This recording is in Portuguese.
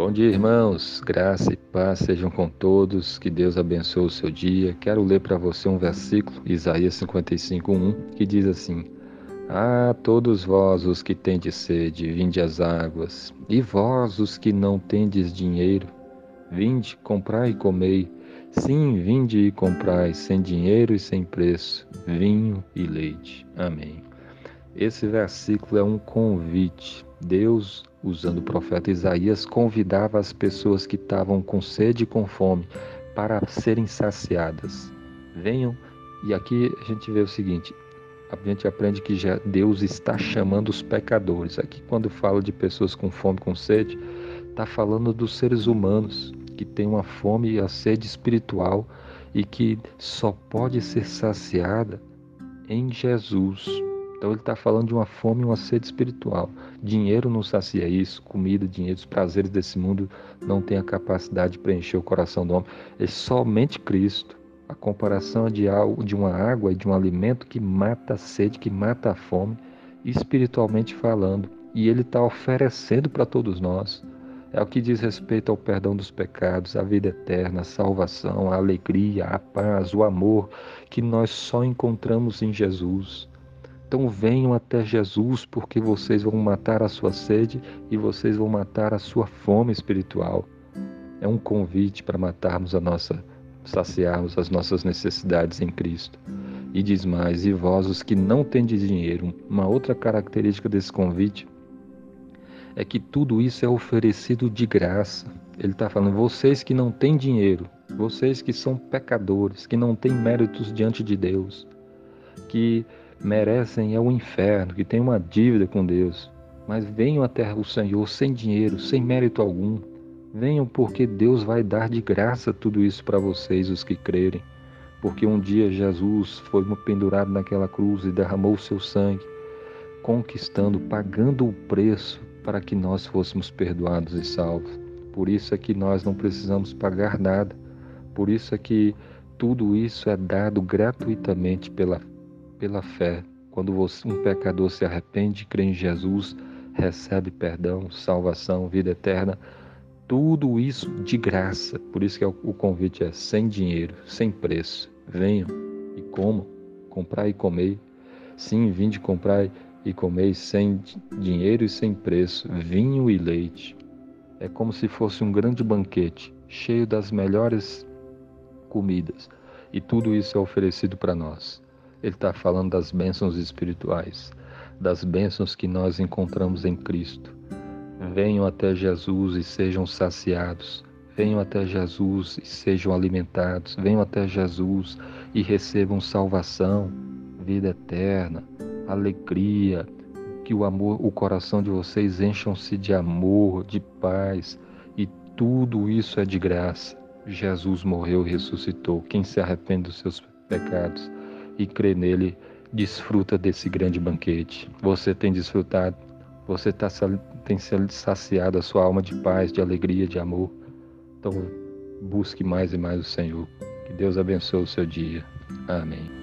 Bom dia, irmãos. Graça e paz sejam com todos. Que Deus abençoe o seu dia. Quero ler para você um versículo, Isaías 55:1, que diz assim: Ah, todos vós os que tendes sede, vinde às águas, e vós os que não tendes dinheiro, vinde, comprai e comei. Sim, vinde e comprai, sem dinheiro e sem preço, vinho e leite. Amém. Esse versículo é um convite. Deus, usando o profeta Isaías, convidava as pessoas que estavam com sede e com fome para serem saciadas. Venham, e aqui a gente vê o seguinte: a gente aprende que já Deus está chamando os pecadores. Aqui, quando fala de pessoas com fome, com sede, está falando dos seres humanos que têm uma fome e a sede espiritual e que só pode ser saciada em Jesus. Então ele está falando de uma fome e uma sede espiritual. Dinheiro não sacia isso, comida, dinheiro, os prazeres desse mundo não tem a capacidade de preencher o coração do homem. É somente Cristo. A comparação é de, algo, de uma água e de um alimento que mata a sede, que mata a fome, espiritualmente falando. E ele está oferecendo para todos nós. É o que diz respeito ao perdão dos pecados, a vida eterna, a salvação, a alegria, a paz, o amor que nós só encontramos em Jesus. Então venham até Jesus, porque vocês vão matar a sua sede e vocês vão matar a sua fome espiritual. É um convite para matarmos a nossa, saciarmos as nossas necessidades em Cristo. E diz mais: e vós, os que não tendes dinheiro, uma outra característica desse convite é que tudo isso é oferecido de graça. Ele está falando, vocês que não têm dinheiro, vocês que são pecadores, que não têm méritos diante de Deus, que merecem é o inferno, que têm uma dívida com Deus. Mas venham até o Senhor sem dinheiro, sem mérito algum. Venham porque Deus vai dar de graça tudo isso para vocês, os que crerem. Porque um dia Jesus foi pendurado naquela cruz e derramou o seu sangue, conquistando, pagando o preço para que nós fôssemos perdoados e salvos. Por isso é que nós não precisamos pagar nada. Por isso é que tudo isso é dado gratuitamente pela pela fé. Quando um pecador se arrepende, crê em Jesus, recebe perdão, salvação, vida eterna, tudo isso de graça. Por isso que é o convite é sem dinheiro, sem preço. Venham e comam, comprai e comei. Sim, vinde comprar e comei sem dinheiro e sem preço, vinho e leite. É como se fosse um grande banquete, cheio das melhores comidas. E tudo isso é oferecido para nós. Ele está falando das bênçãos espirituais, das bênçãos que nós encontramos em Cristo. Venham até Jesus e sejam saciados. Venham até Jesus e sejam alimentados. Venham até Jesus e recebam salvação, vida eterna, alegria. Que o amor, o coração de vocês encham-se de amor, de paz, e tudo isso é de graça. Jesus morreu e ressuscitou. Quem se arrepende dos seus pecados e crê nele, desfruta desse grande banquete. Você tem desfrutado, você tá, tem saciado a sua alma de paz, de alegria, de amor. Então, busque mais e mais o Senhor. Que Deus abençoe o seu dia. Amém.